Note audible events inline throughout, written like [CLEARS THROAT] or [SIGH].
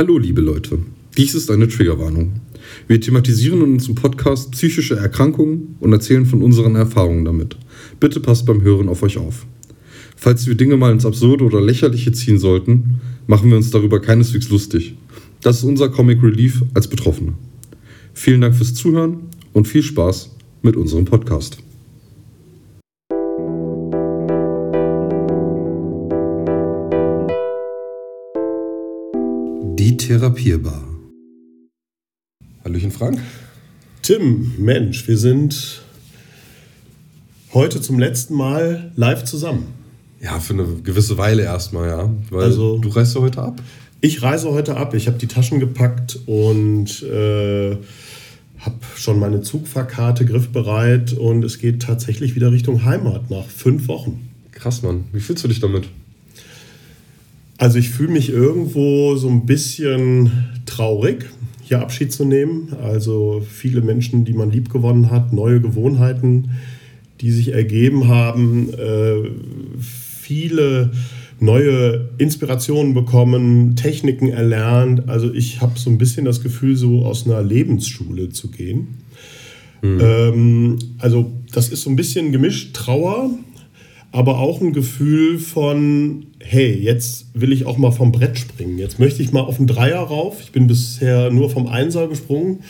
Hallo, liebe Leute. Dies ist eine Triggerwarnung. Wir thematisieren in unserem Podcast psychische Erkrankungen und erzählen von unseren Erfahrungen damit. Bitte passt beim Hören auf euch auf. Falls wir Dinge mal ins Absurde oder Lächerliche ziehen sollten, machen wir uns darüber keineswegs lustig. Das ist unser Comic Relief als Betroffene. Vielen Dank fürs Zuhören und viel Spaß mit unserem Podcast. Therapierbar. Hallöchen Frank. Tim, Mensch, wir sind heute zum letzten Mal live zusammen. Ja, für eine gewisse Weile erstmal, ja. Weil also, du reist ja heute ab. Ich reise heute ab. Ich habe die Taschen gepackt und äh, habe schon meine Zugfahrkarte griffbereit und es geht tatsächlich wieder Richtung Heimat nach fünf Wochen. Krass, Mann. Wie fühlst du dich damit? Also ich fühle mich irgendwo so ein bisschen traurig, hier Abschied zu nehmen. Also viele Menschen, die man lieb gewonnen hat, neue Gewohnheiten, die sich ergeben haben, äh, viele neue Inspirationen bekommen, Techniken erlernt. Also ich habe so ein bisschen das Gefühl, so aus einer Lebensschule zu gehen. Mhm. Also das ist so ein bisschen gemischt Trauer, aber auch ein Gefühl von, hey, jetzt will ich auch mal vom Brett springen. Jetzt möchte ich mal auf den Dreier rauf. Ich bin bisher nur vom Einser gesprungen.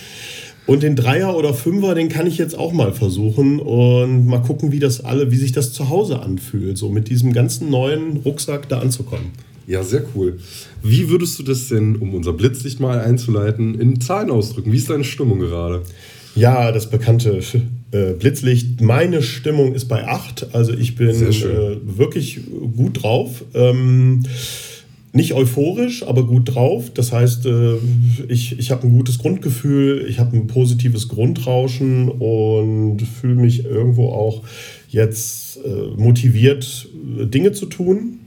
Und den Dreier oder Fünfer, den kann ich jetzt auch mal versuchen und mal gucken, wie das alle, wie sich das zu Hause anfühlt, so mit diesem ganzen neuen Rucksack da anzukommen. Ja, sehr cool. Wie würdest du das denn, um unser Blitzlicht mal einzuleiten, in Zahlen ausdrücken? Wie ist deine Stimmung gerade? Ja, das bekannte äh, Blitzlicht. Meine Stimmung ist bei 8. Also ich bin äh, wirklich gut drauf. Ähm, nicht euphorisch, aber gut drauf. Das heißt, äh, ich, ich habe ein gutes Grundgefühl, ich habe ein positives Grundrauschen und fühle mich irgendwo auch jetzt äh, motiviert, Dinge zu tun.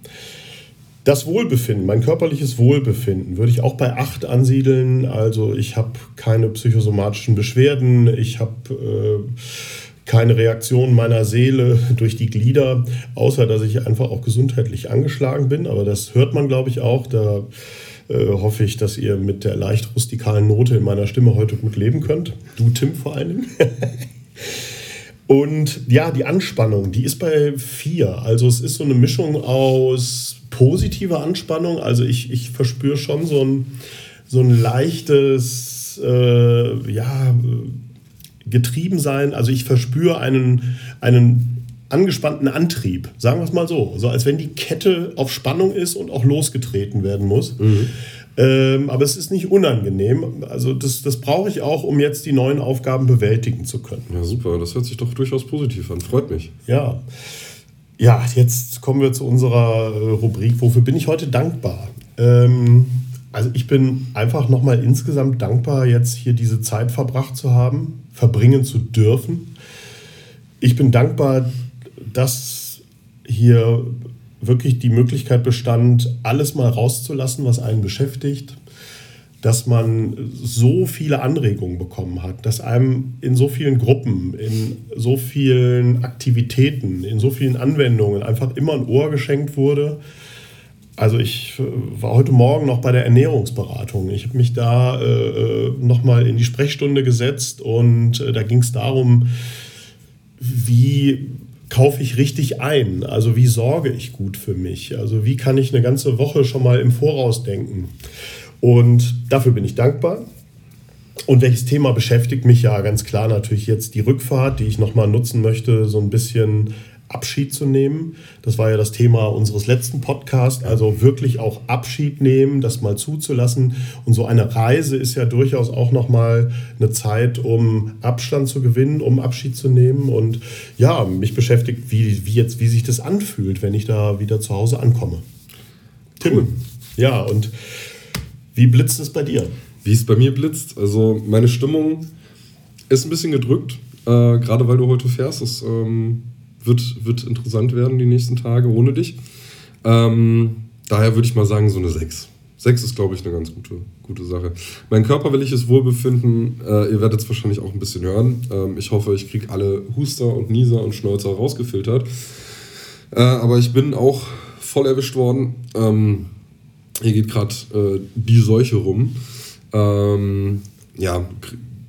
Das Wohlbefinden, mein körperliches Wohlbefinden, würde ich auch bei 8 ansiedeln. Also ich habe keine psychosomatischen Beschwerden, ich habe äh, keine Reaktion meiner Seele [LAUGHS] durch die Glieder, außer dass ich einfach auch gesundheitlich angeschlagen bin. Aber das hört man, glaube ich, auch. Da äh, hoffe ich, dass ihr mit der leicht rustikalen Note in meiner Stimme heute gut leben könnt. Du, Tim, vor allem. [LAUGHS] Und ja, die Anspannung, die ist bei vier. Also es ist so eine Mischung aus positive Anspannung. Also ich, ich verspüre schon so ein, so ein leichtes, äh, ja, getrieben. Also ich verspüre einen, einen angespannten Antrieb, sagen wir es mal so. So als wenn die Kette auf Spannung ist und auch losgetreten werden muss. Mhm. Ähm, aber es ist nicht unangenehm. Also das, das brauche ich auch, um jetzt die neuen Aufgaben bewältigen zu können. Ja, super. Das hört sich doch durchaus positiv an. Freut mich. Ja. Ja, jetzt kommen wir zu unserer äh, Rubrik, wofür bin ich heute dankbar? Ähm, also ich bin einfach nochmal insgesamt dankbar, jetzt hier diese Zeit verbracht zu haben, verbringen zu dürfen. Ich bin dankbar, dass hier wirklich die Möglichkeit bestand, alles mal rauszulassen, was einen beschäftigt, dass man so viele Anregungen bekommen hat, dass einem in so vielen Gruppen, in so vielen Aktivitäten, in so vielen Anwendungen einfach immer ein Ohr geschenkt wurde. Also ich war heute Morgen noch bei der Ernährungsberatung. Ich habe mich da äh, äh nochmal in die Sprechstunde gesetzt und äh, da ging es darum, wie kaufe ich richtig ein? Also wie sorge ich gut für mich? Also wie kann ich eine ganze Woche schon mal im Voraus denken? Und dafür bin ich dankbar. Und welches Thema beschäftigt mich ja ganz klar natürlich jetzt die Rückfahrt, die ich nochmal nutzen möchte, so ein bisschen Abschied zu nehmen. Das war ja das Thema unseres letzten Podcasts, also wirklich auch Abschied nehmen, das mal zuzulassen. Und so eine Reise ist ja durchaus auch nochmal eine Zeit, um Abstand zu gewinnen, um Abschied zu nehmen. Und ja, mich beschäftigt, wie, wie jetzt, wie sich das anfühlt, wenn ich da wieder zu Hause ankomme. Tim. Cool. Ja, und wie blitzt es bei dir? Wie es bei mir blitzt. Also meine Stimmung ist ein bisschen gedrückt, äh, gerade weil du heute fährst. Es ähm, wird, wird interessant werden die nächsten Tage ohne dich. Ähm, daher würde ich mal sagen, so eine 6. 6 ist, glaube ich, eine ganz gute, gute Sache. Mein körperliches Wohlbefinden, äh, ihr werdet es wahrscheinlich auch ein bisschen hören. Ähm, ich hoffe, ich kriege alle Huster und Nieser und Schnäuzer rausgefiltert. Äh, aber ich bin auch voll erwischt worden. Ähm, hier geht gerade äh, die Seuche rum. Ähm, ja,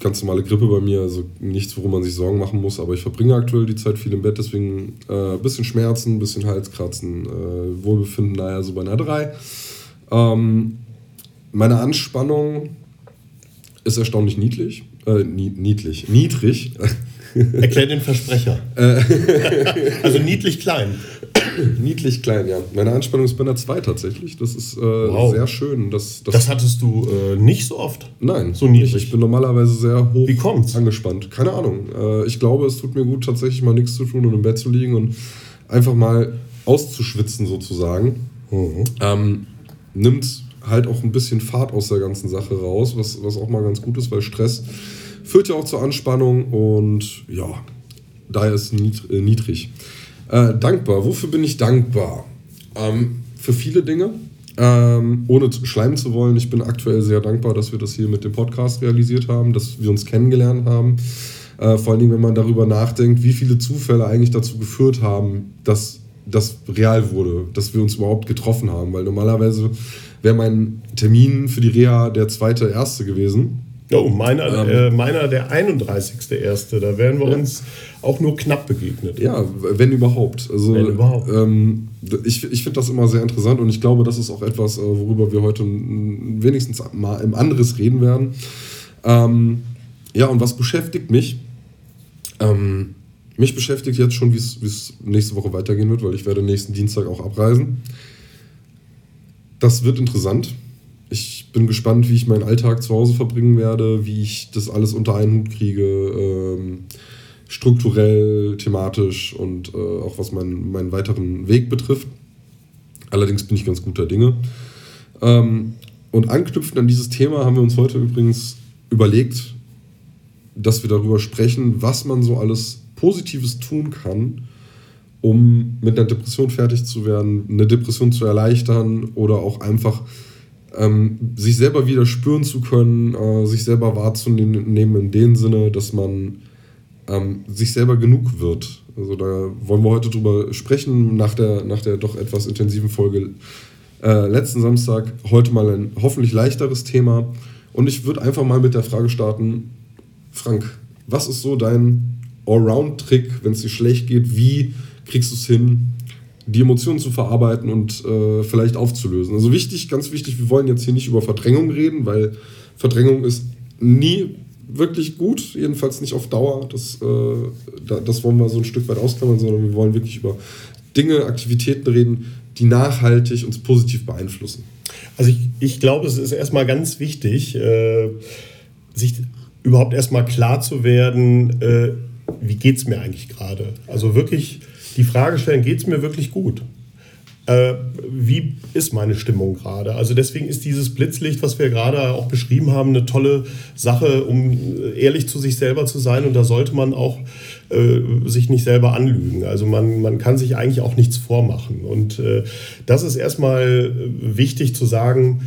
ganz normale Grippe bei mir, also nichts, worum man sich Sorgen machen muss, aber ich verbringe aktuell die Zeit viel im Bett, deswegen ein äh, bisschen Schmerzen, ein bisschen Halskratzen, äh, Wohlbefinden, naja, so bei einer 3. Ähm, meine Anspannung ist erstaunlich niedlich, äh, niedlich, niedrig. Erklär den Versprecher. [LAUGHS] also niedlich klein. [CLEARS THROAT] Niedlich klein, ja. Meine Anspannung ist bei einer 2 tatsächlich. Das ist äh, wow. sehr schön. Das, das, das hattest du äh, nicht so oft? Nein, so niedlich. Ich bin normalerweise sehr hoch Wie kommt's? angespannt. Keine Ahnung. Äh, ich glaube, es tut mir gut, tatsächlich mal nichts zu tun und im Bett zu liegen und einfach mal auszuschwitzen sozusagen. Mhm. Ähm, nimmt halt auch ein bisschen Fahrt aus der ganzen Sache raus, was, was auch mal ganz gut ist, weil Stress führt ja auch zur Anspannung und ja, daher ist es äh, niedrig. Äh, dankbar. Wofür bin ich dankbar? Ähm, für viele Dinge. Ähm, ohne schleimen zu wollen, ich bin aktuell sehr dankbar, dass wir das hier mit dem Podcast realisiert haben, dass wir uns kennengelernt haben. Äh, vor allen Dingen, wenn man darüber nachdenkt, wie viele Zufälle eigentlich dazu geführt haben, dass das real wurde, dass wir uns überhaupt getroffen haben. Weil normalerweise wäre mein Termin für die Reha der zweite, erste gewesen. Oh, meiner, ähm, äh, meiner der 31.1. Da wären wir ja. uns auch nur knapp begegnet. Ja, wenn überhaupt. Also, wenn überhaupt. Ähm, ich ich finde das immer sehr interessant und ich glaube, das ist auch etwas, äh, worüber wir heute wenigstens mal im anderes reden werden. Ähm, ja, und was beschäftigt mich? Ähm, mich beschäftigt jetzt schon, wie es nächste Woche weitergehen wird, weil ich werde nächsten Dienstag auch abreisen. Das wird interessant. Ich bin gespannt, wie ich meinen Alltag zu Hause verbringen werde, wie ich das alles unter einen Hut kriege, ähm, strukturell, thematisch und äh, auch was mein, meinen weiteren Weg betrifft. Allerdings bin ich ganz guter Dinge. Ähm, und anknüpfend an dieses Thema haben wir uns heute übrigens überlegt, dass wir darüber sprechen, was man so alles Positives tun kann, um mit einer Depression fertig zu werden, eine Depression zu erleichtern oder auch einfach ähm, sich selber wieder spüren zu können, äh, sich selber wahrzunehmen in dem Sinne, dass man ähm, sich selber genug wird. Also da wollen wir heute drüber sprechen, nach der, nach der doch etwas intensiven Folge äh, letzten Samstag. Heute mal ein hoffentlich leichteres Thema. Und ich würde einfach mal mit der Frage starten, Frank, was ist so dein Allround-Trick, wenn es dir schlecht geht? Wie kriegst du es hin, die Emotionen zu verarbeiten und äh, vielleicht aufzulösen. Also wichtig, ganz wichtig, wir wollen jetzt hier nicht über Verdrängung reden, weil Verdrängung ist nie wirklich gut, jedenfalls nicht auf Dauer. Das, äh, das wollen wir so ein Stück weit ausklammern, sondern wir wollen wirklich über Dinge, Aktivitäten reden, die nachhaltig uns positiv beeinflussen. Also ich, ich glaube, es ist erstmal ganz wichtig, äh, sich überhaupt erstmal klar zu werden, äh, wie geht es mir eigentlich gerade. Also wirklich die Frage stellen, geht es mir wirklich gut? Äh, wie ist meine Stimmung gerade? Also deswegen ist dieses Blitzlicht, was wir gerade auch beschrieben haben, eine tolle Sache, um ehrlich zu sich selber zu sein. Und da sollte man auch äh, sich nicht selber anlügen. Also man, man kann sich eigentlich auch nichts vormachen. Und äh, das ist erstmal wichtig zu sagen,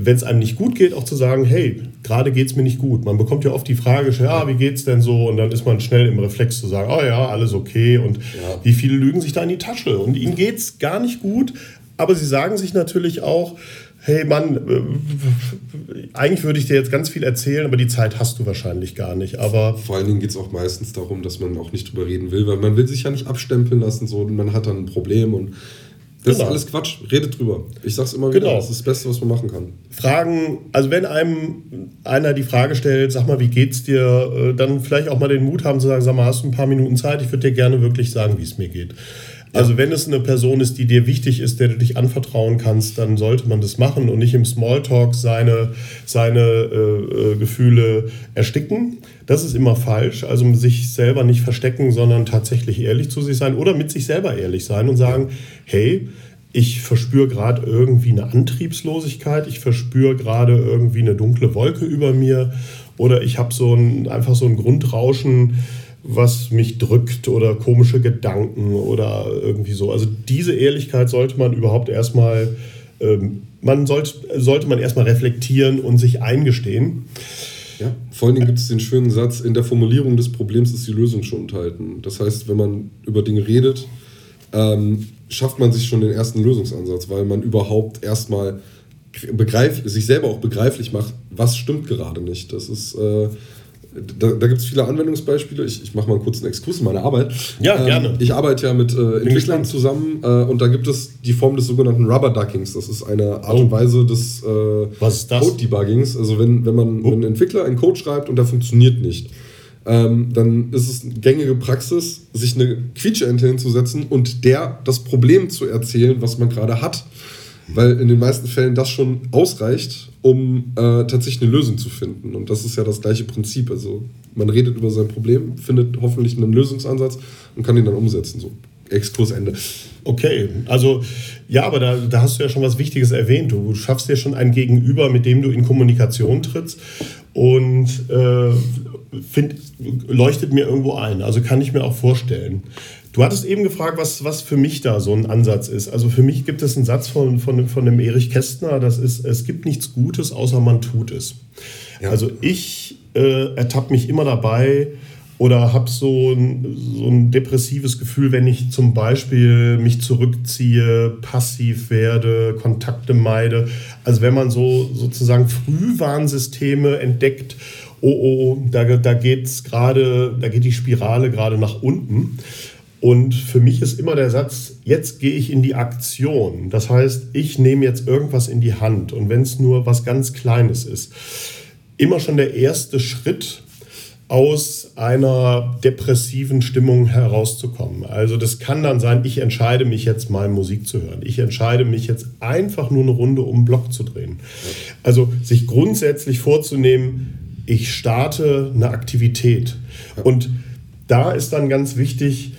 wenn es einem nicht gut geht, auch zu sagen, hey, gerade geht es mir nicht gut. Man bekommt ja oft die Frage, ja, wie geht's denn so? Und dann ist man schnell im Reflex zu sagen, oh ja, alles okay. Und ja. wie viele lügen sich da in die Tasche? Und ihnen geht es gar nicht gut, aber sie sagen sich natürlich auch, hey Mann, äh, eigentlich würde ich dir jetzt ganz viel erzählen, aber die Zeit hast du wahrscheinlich gar nicht. Aber Vor allen Dingen geht es auch meistens darum, dass man auch nicht drüber reden will, weil man will sich ja nicht abstempeln lassen, so man hat dann ein Problem und das genau. ist alles Quatsch. Redet drüber. Ich sag's immer wieder. Genau. Das ist das Beste, was man machen kann. Fragen, also wenn einem einer die Frage stellt, sag mal, wie geht's dir, äh, dann vielleicht auch mal den Mut haben zu sagen, sag mal, hast du ein paar Minuten Zeit? Ich würde dir gerne wirklich sagen, wie es mir geht. Also wenn es eine Person ist, die dir wichtig ist, der du dich anvertrauen kannst, dann sollte man das machen und nicht im Smalltalk seine, seine äh, äh, Gefühle ersticken. Das ist immer falsch. Also sich selber nicht verstecken, sondern tatsächlich ehrlich zu sich sein oder mit sich selber ehrlich sein und sagen, hey, ich verspüre gerade irgendwie eine Antriebslosigkeit, ich verspüre gerade irgendwie eine dunkle Wolke über mir oder ich habe so ein, einfach so ein Grundrauschen was mich drückt oder komische Gedanken oder irgendwie so. Also diese Ehrlichkeit sollte man überhaupt erstmal, ähm, man sollte, sollte man erstmal reflektieren und sich eingestehen. Ja, vor allen Dingen gibt es den schönen Satz, in der Formulierung des Problems ist die Lösung schon enthalten. Das heißt, wenn man über Dinge redet, ähm, schafft man sich schon den ersten Lösungsansatz, weil man überhaupt erstmal begreif, sich selber auch begreiflich macht, was stimmt gerade nicht. Das ist, äh, da, da gibt es viele Anwendungsbeispiele. Ich, ich mache mal kurz einen Exkurs in meine Arbeit. Ja, ähm, gerne. Ich arbeite ja mit äh, Entwicklern zusammen äh, und da gibt es die Form des sogenannten Rubber Duckings. Das ist eine Art oh. und Weise des äh, Code-Debuggings. Also wenn, wenn man oh. wenn ein Entwickler einen Code schreibt und der funktioniert nicht, ähm, dann ist es gängige Praxis, sich eine Quietscheente hinzusetzen und der das Problem zu erzählen, was man gerade hat weil in den meisten Fällen das schon ausreicht, um äh, tatsächlich eine Lösung zu finden. Und das ist ja das gleiche Prinzip. Also man redet über sein Problem, findet hoffentlich einen Lösungsansatz und kann ihn dann umsetzen. So, Exkursende. Okay, also ja, aber da, da hast du ja schon was Wichtiges erwähnt. Du schaffst ja schon ein Gegenüber, mit dem du in Kommunikation trittst und äh, find, leuchtet mir irgendwo ein. Also kann ich mir auch vorstellen. Du hattest eben gefragt, was, was für mich da so ein Ansatz ist. Also für mich gibt es einen Satz von, von, von dem Erich Kästner, das ist, es gibt nichts Gutes, außer man tut es. Ja. Also ich äh, ertappe mich immer dabei oder habe so ein, so ein depressives Gefühl, wenn ich zum Beispiel mich zurückziehe, passiv werde, Kontakte meide. Also wenn man so sozusagen Frühwarnsysteme entdeckt, oh, oh, da, da geht's gerade, da geht die Spirale gerade nach unten. Und für mich ist immer der Satz, jetzt gehe ich in die Aktion. Das heißt, ich nehme jetzt irgendwas in die Hand. Und wenn es nur was ganz Kleines ist, immer schon der erste Schritt aus einer depressiven Stimmung herauszukommen. Also das kann dann sein, ich entscheide mich jetzt mal Musik zu hören. Ich entscheide mich jetzt einfach nur eine Runde um den Block zu drehen. Also sich grundsätzlich vorzunehmen, ich starte eine Aktivität. Und da ist dann ganz wichtig,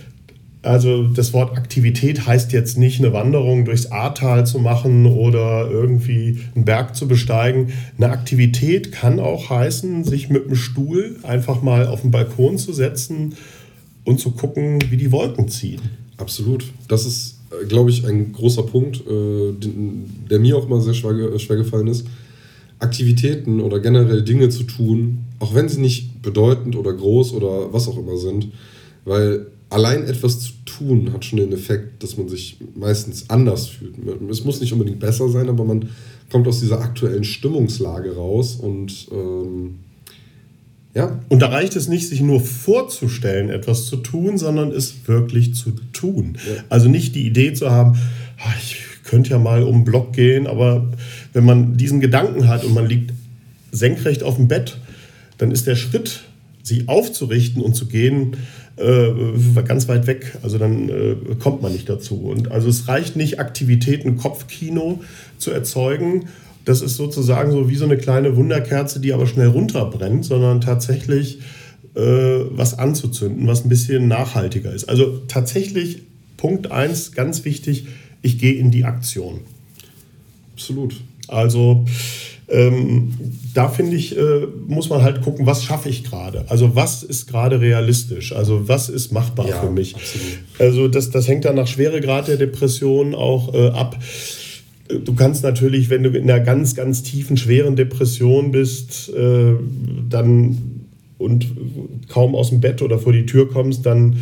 also das Wort Aktivität heißt jetzt nicht eine Wanderung durchs Ahrtal zu machen oder irgendwie einen Berg zu besteigen. Eine Aktivität kann auch heißen, sich mit dem Stuhl einfach mal auf den Balkon zu setzen und zu gucken, wie die Wolken ziehen. Absolut. Das ist, äh, glaube ich, ein großer Punkt, äh, der mir auch mal sehr schwer, schwer gefallen ist. Aktivitäten oder generell Dinge zu tun, auch wenn sie nicht bedeutend oder groß oder was auch immer sind, weil allein etwas zu tun hat schon den Effekt, dass man sich meistens anders fühlt. Es muss nicht unbedingt besser sein, aber man kommt aus dieser aktuellen Stimmungslage raus und ähm, ja. Und da reicht es nicht, sich nur vorzustellen, etwas zu tun, sondern es wirklich zu tun. Ja. Also nicht die Idee zu haben, ah, ich könnte ja mal um den Block gehen, aber wenn man diesen Gedanken hat und man liegt senkrecht auf dem Bett, dann ist der Schritt, sich aufzurichten und zu gehen, äh, ganz weit weg. Also dann äh, kommt man nicht dazu. Und also es reicht nicht, Aktivitäten, Kopfkino zu erzeugen. Das ist sozusagen so wie so eine kleine Wunderkerze, die aber schnell runterbrennt, sondern tatsächlich äh, was anzuzünden, was ein bisschen nachhaltiger ist. Also tatsächlich Punkt 1, ganz wichtig, ich gehe in die Aktion. Absolut. Also ähm, da finde ich, äh, muss man halt gucken, was schaffe ich gerade? Also was ist gerade realistisch? Also was ist machbar ja, für mich? Absolut. Also das, das hängt dann nach Schweregrad der Depression auch äh, ab. Du kannst natürlich, wenn du in einer ganz, ganz tiefen, schweren Depression bist, äh, dann und kaum aus dem Bett oder vor die Tür kommst, dann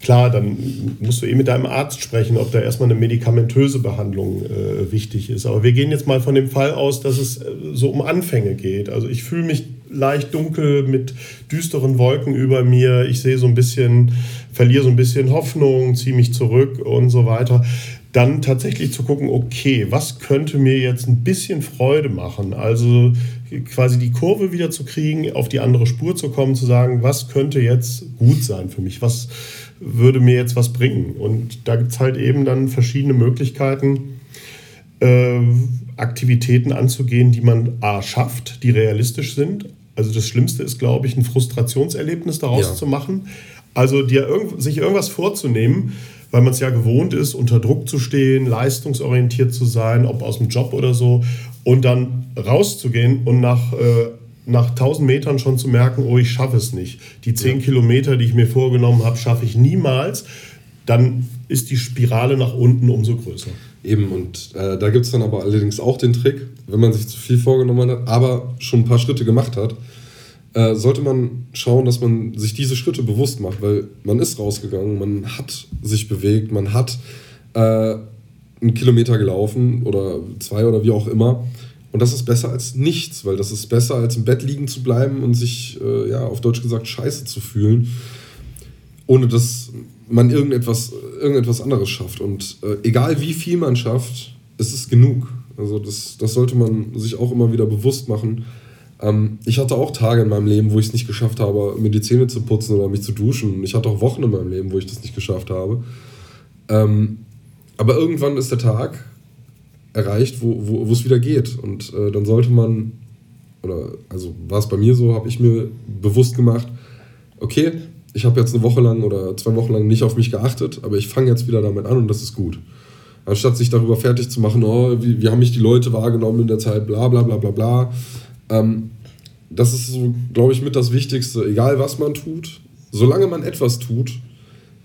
Klar, dann musst du eh mit deinem Arzt sprechen, ob da erstmal eine medikamentöse Behandlung äh, wichtig ist. Aber wir gehen jetzt mal von dem Fall aus, dass es äh, so um Anfänge geht. Also ich fühle mich leicht dunkel mit düsteren Wolken über mir. Ich sehe so ein bisschen, verliere so ein bisschen Hoffnung, ziehe mich zurück und so weiter. Dann tatsächlich zu gucken, okay, was könnte mir jetzt ein bisschen Freude machen? Also quasi die Kurve wieder zu kriegen, auf die andere Spur zu kommen, zu sagen, was könnte jetzt gut sein für mich? Was würde mir jetzt was bringen. Und da gibt es halt eben dann verschiedene Möglichkeiten, äh, Aktivitäten anzugehen, die man A schafft, die realistisch sind. Also das Schlimmste ist, glaube ich, ein Frustrationserlebnis daraus ja. zu machen. Also dir irgend, sich irgendwas vorzunehmen, weil man es ja gewohnt ist, unter Druck zu stehen, leistungsorientiert zu sein, ob aus dem Job oder so, und dann rauszugehen und nach äh, nach 1000 Metern schon zu merken, oh, ich schaffe es nicht. Die 10 ja. Kilometer, die ich mir vorgenommen habe, schaffe ich niemals. Dann ist die Spirale nach unten umso größer. Eben, und äh, da gibt es dann aber allerdings auch den Trick, wenn man sich zu viel vorgenommen hat, aber schon ein paar Schritte gemacht hat, äh, sollte man schauen, dass man sich diese Schritte bewusst macht, weil man ist rausgegangen, man hat sich bewegt, man hat äh, einen Kilometer gelaufen oder zwei oder wie auch immer. Und das ist besser als nichts, weil das ist besser als im Bett liegen zu bleiben und sich, äh, ja, auf Deutsch gesagt, scheiße zu fühlen, ohne dass man irgendetwas, irgendetwas anderes schafft. Und äh, egal wie viel man schafft, ist es genug. Also das, das sollte man sich auch immer wieder bewusst machen ähm, ich hatte auch Tage in meinem Leben, wo ich es nicht geschafft habe, mir die Zähne zu putzen oder mich zu duschen. Ich hatte auch Wochen in meinem Leben, wo ich das nicht geschafft habe. Ähm, aber irgendwann ist der Tag erreicht, wo, wo es wieder geht. Und äh, dann sollte man, oder also war es bei mir so, habe ich mir bewusst gemacht, okay, ich habe jetzt eine Woche lang oder zwei Wochen lang nicht auf mich geachtet, aber ich fange jetzt wieder damit an und das ist gut. Anstatt sich darüber fertig zu machen, oh, wie, wie haben mich die Leute wahrgenommen in der Zeit, bla bla bla bla bla ähm, das ist so, glaube ich, mit das Wichtigste. Egal, was man tut, solange man etwas tut,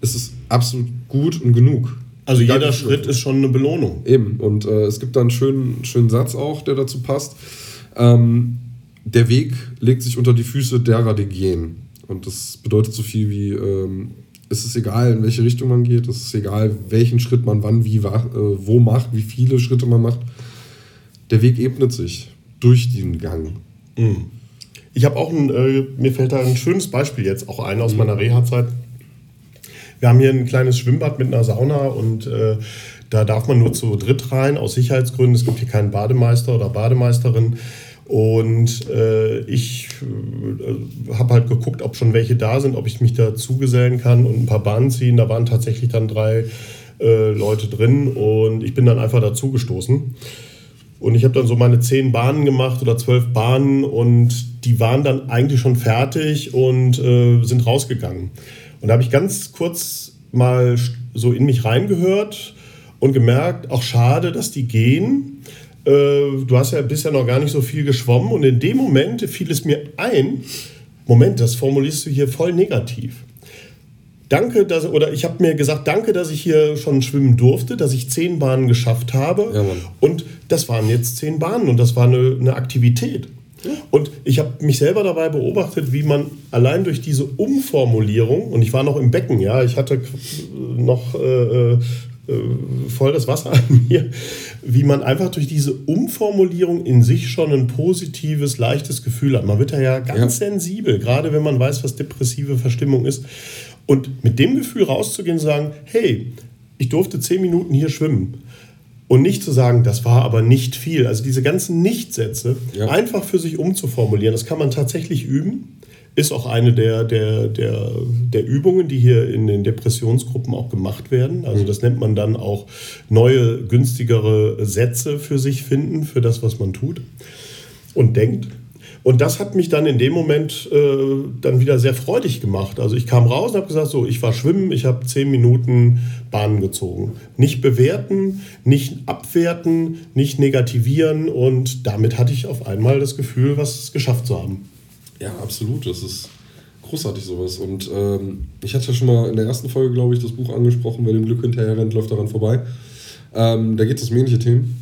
ist es absolut gut und genug. Also jeder Egal, Schritt ist schon eine Belohnung. Eben. Und äh, es gibt da einen schönen, schönen Satz auch, der dazu passt. Ähm, der Weg legt sich unter die Füße derer, die gehen. Und das bedeutet so viel wie, ähm, es ist egal, in welche Richtung man geht, es ist egal, welchen Schritt man wann, wie, äh, wo macht, wie viele Schritte man macht. Der Weg ebnet sich durch den Gang. Mhm. Ich habe auch ein, äh, mir fällt da ein schönes Beispiel jetzt auch ein aus mhm. meiner Reha-Zeit. Wir haben hier ein kleines Schwimmbad mit einer Sauna und äh, da darf man nur zu dritt rein, aus Sicherheitsgründen. Es gibt hier keinen Bademeister oder Bademeisterin. Und äh, ich äh, habe halt geguckt, ob schon welche da sind, ob ich mich da zugesellen kann und ein paar Bahnen ziehen. Da waren tatsächlich dann drei äh, Leute drin und ich bin dann einfach dazugestoßen. Und ich habe dann so meine zehn Bahnen gemacht oder zwölf Bahnen und die waren dann eigentlich schon fertig und äh, sind rausgegangen. Und da habe ich ganz kurz mal so in mich reingehört und gemerkt, auch schade, dass die gehen. Äh, du hast ja bisher noch gar nicht so viel geschwommen und in dem Moment fiel es mir ein, Moment, das formulierst du hier voll negativ danke, dass, oder ich habe mir gesagt, danke, dass ich hier schon schwimmen durfte, dass ich zehn Bahnen geschafft habe. Ja, und das waren jetzt zehn Bahnen und das war eine, eine Aktivität. Und ich habe mich selber dabei beobachtet, wie man allein durch diese Umformulierung, und ich war noch im Becken, ja, ich hatte noch äh, äh, voll das Wasser [LAUGHS] an mir, wie man einfach durch diese Umformulierung in sich schon ein positives, leichtes Gefühl hat. Man wird da ja ganz ja. sensibel, gerade wenn man weiß, was depressive Verstimmung ist. Und mit dem Gefühl rauszugehen und sagen, hey, ich durfte zehn Minuten hier schwimmen. Und nicht zu sagen, das war aber nicht viel. Also diese ganzen Nichtsätze ja. einfach für sich umzuformulieren, das kann man tatsächlich üben. Ist auch eine der, der, der, der Übungen, die hier in den Depressionsgruppen auch gemacht werden. Also mhm. das nennt man dann auch neue, günstigere Sätze für sich finden, für das, was man tut und denkt. Und das hat mich dann in dem Moment äh, dann wieder sehr freudig gemacht. Also ich kam raus und habe gesagt, so, ich war schwimmen, ich habe zehn Minuten Bahnen gezogen. Nicht bewerten, nicht abwerten, nicht negativieren und damit hatte ich auf einmal das Gefühl, was geschafft zu haben. Ja, absolut. Das ist großartig sowas. Und ähm, ich hatte ja schon mal in der ersten Folge, glaube ich, das Buch angesprochen, wer dem Glück hinterher rennt, läuft daran vorbei. Ähm, da geht es um ähnliche Themen.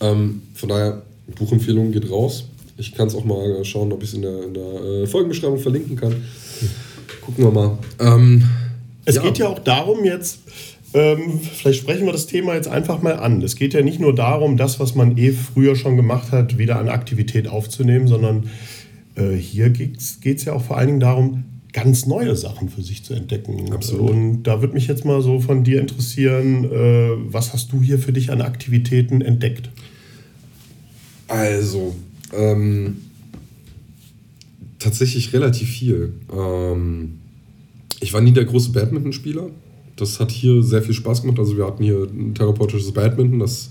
Ähm, von daher, Buchempfehlung geht raus. Ich kann es auch mal schauen, ob ich es in der, in der äh, Folgenbeschreibung verlinken kann. Gucken wir mal. Ähm, es ja. geht ja auch darum jetzt, ähm, vielleicht sprechen wir das Thema jetzt einfach mal an. Es geht ja nicht nur darum, das, was man eh früher schon gemacht hat, wieder an Aktivität aufzunehmen, sondern äh, hier geht es ja auch vor allen Dingen darum, ganz neue Sachen für sich zu entdecken. Absolut. Und da würde mich jetzt mal so von dir interessieren, äh, was hast du hier für dich an Aktivitäten entdeckt? Also, ähm, tatsächlich relativ viel. Ähm, ich war nie der große Badmintonspieler. Das hat hier sehr viel Spaß gemacht. Also wir hatten hier ein therapeutisches Badminton. Das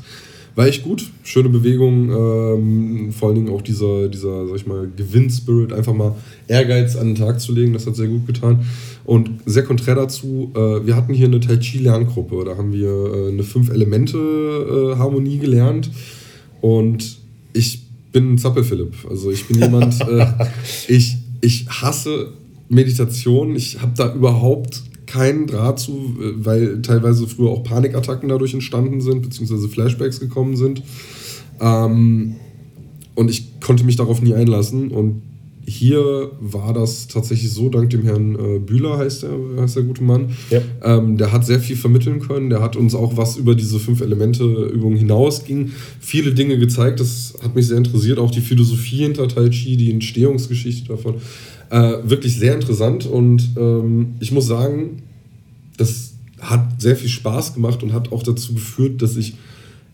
war echt gut. Schöne Bewegung. Ähm, vor allen Dingen auch dieser, dieser, sag ich mal, Gewinnspirit, einfach mal Ehrgeiz an den Tag zu legen. Das hat sehr gut getan. Und sehr konträr dazu, äh, wir hatten hier eine Tai Chi Lerngruppe. Da haben wir äh, eine Fünf-Elemente-Harmonie äh, gelernt. Und ich bin ein Zappelphilipp. Also ich bin jemand, [LAUGHS] äh, ich, ich hasse Meditation. Ich habe da überhaupt keinen Draht zu, äh, weil teilweise früher auch Panikattacken dadurch entstanden sind, beziehungsweise Flashbacks gekommen sind. Ähm, und ich konnte mich darauf nie einlassen. Und hier war das tatsächlich so, dank dem Herrn äh, Bühler heißt der, heißt der gute Mann. Ja. Ähm, der hat sehr viel vermitteln können. Der hat uns auch was über diese fünf Elemente-Übung hinausging. Viele Dinge gezeigt. Das hat mich sehr interessiert. Auch die Philosophie hinter Tai Chi, die Entstehungsgeschichte davon. Äh, wirklich sehr interessant. Und ähm, ich muss sagen, das hat sehr viel Spaß gemacht und hat auch dazu geführt, dass ich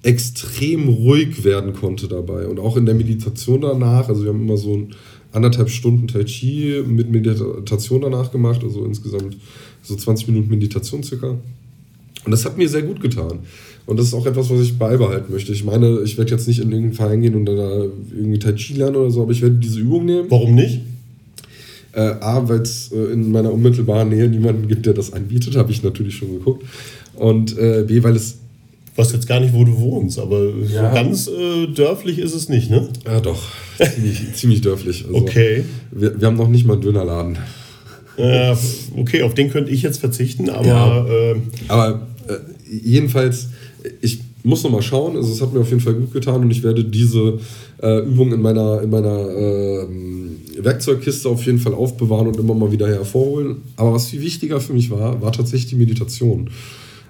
extrem ruhig werden konnte dabei. Und auch in der Meditation danach. Also wir haben immer so ein anderthalb Stunden Tai Chi mit Meditation danach gemacht, also insgesamt so 20 Minuten Meditation circa. Und das hat mir sehr gut getan. Und das ist auch etwas, was ich beibehalten möchte. Ich meine, ich werde jetzt nicht in irgendeinen Verein gehen und da irgendwie Tai Chi lernen oder so, aber ich werde diese Übung nehmen. Warum nicht? Äh, A, weil es äh, in meiner unmittelbaren Nähe niemanden gibt, der das anbietet, habe ich natürlich schon geguckt. Und äh, B, weil es weiß jetzt gar nicht, wo du wohnst, aber ja. so ganz äh, dörflich ist es nicht, ne? Ja, doch. ziemlich, [LAUGHS] ziemlich dörflich. Also, okay. Wir, wir haben noch nicht mal einen Dönerladen. Äh, okay, auf den könnte ich jetzt verzichten, aber. Ja, äh, aber äh, jedenfalls, ich muss noch mal schauen. Also, es hat mir auf jeden Fall gut getan und ich werde diese äh, Übung in meiner, in meiner ähm, Werkzeugkiste auf jeden Fall aufbewahren und immer mal wieder hervorholen. Aber was viel wichtiger für mich war, war tatsächlich die Meditation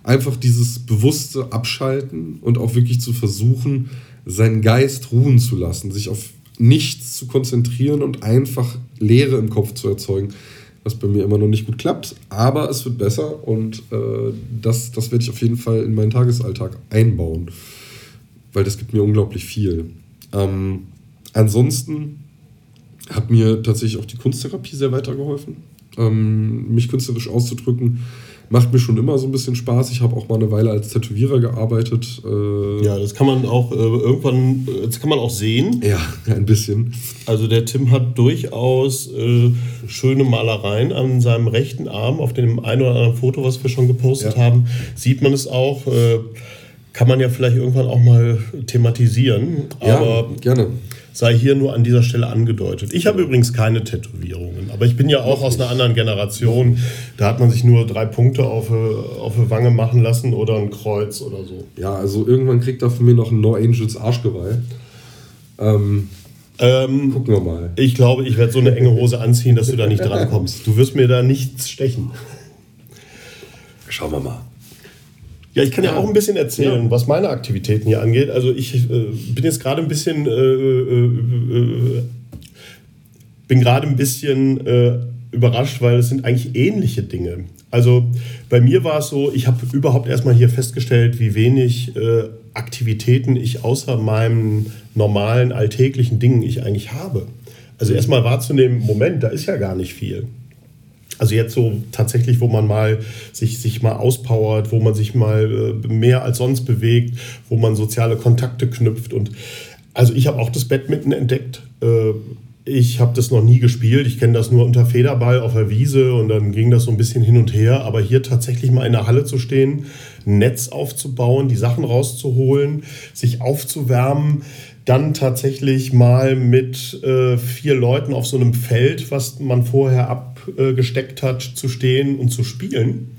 einfach dieses bewusste Abschalten und auch wirklich zu versuchen, seinen Geist ruhen zu lassen, sich auf nichts zu konzentrieren und einfach Leere im Kopf zu erzeugen, was bei mir immer noch nicht gut klappt, aber es wird besser und äh, das, das werde ich auf jeden Fall in meinen Tagesalltag einbauen, weil das gibt mir unglaublich viel. Ähm, ansonsten hat mir tatsächlich auch die Kunsttherapie sehr weitergeholfen, ähm, mich künstlerisch auszudrücken macht mir schon immer so ein bisschen Spaß. Ich habe auch mal eine Weile als Tätowierer gearbeitet. Äh ja, das kann man auch äh, irgendwann, das kann man auch sehen. Ja, ein bisschen. Also der Tim hat durchaus äh, schöne Malereien an seinem rechten Arm. Auf dem einen oder anderen Foto, was wir schon gepostet ja. haben, sieht man es auch. Kann man ja vielleicht irgendwann auch mal thematisieren. Ja, gerne sei hier nur an dieser Stelle angedeutet. Ich habe übrigens keine Tätowierungen, aber ich bin ja auch aus einer anderen Generation. Da hat man sich nur drei Punkte auf, auf die Wange machen lassen oder ein Kreuz oder so. Ja, also irgendwann kriegt er von mir noch ein No Angels Arschgeweih. Ähm, ähm, Gucken wir mal. Ich glaube, ich werde so eine enge Hose anziehen, dass du da nicht drankommst. Du wirst mir da nichts stechen. Schauen wir mal. Ja, ich kann ja, ja auch ein bisschen erzählen, ja. was meine Aktivitäten hier angeht. Also ich äh, bin jetzt gerade ein bisschen, äh, äh, äh bin gerade ein bisschen äh, überrascht, weil es sind eigentlich ähnliche Dinge. Also bei mir war es so, ich habe überhaupt erstmal hier festgestellt, wie wenig äh, Aktivitäten ich außer meinen normalen alltäglichen Dingen ich eigentlich habe. Also erstmal wahrzunehmen, Moment, da ist ja gar nicht viel. Also jetzt so tatsächlich, wo man mal sich, sich mal auspowert, wo man sich mal äh, mehr als sonst bewegt, wo man soziale Kontakte knüpft. Und also ich habe auch das Badminton entdeckt. Äh, ich habe das noch nie gespielt. Ich kenne das nur unter Federball auf der Wiese und dann ging das so ein bisschen hin und her. Aber hier tatsächlich mal in der Halle zu stehen, ein Netz aufzubauen, die Sachen rauszuholen, sich aufzuwärmen, dann tatsächlich mal mit äh, vier Leuten auf so einem Feld, was man vorher abgesteckt hat, zu stehen und zu spielen.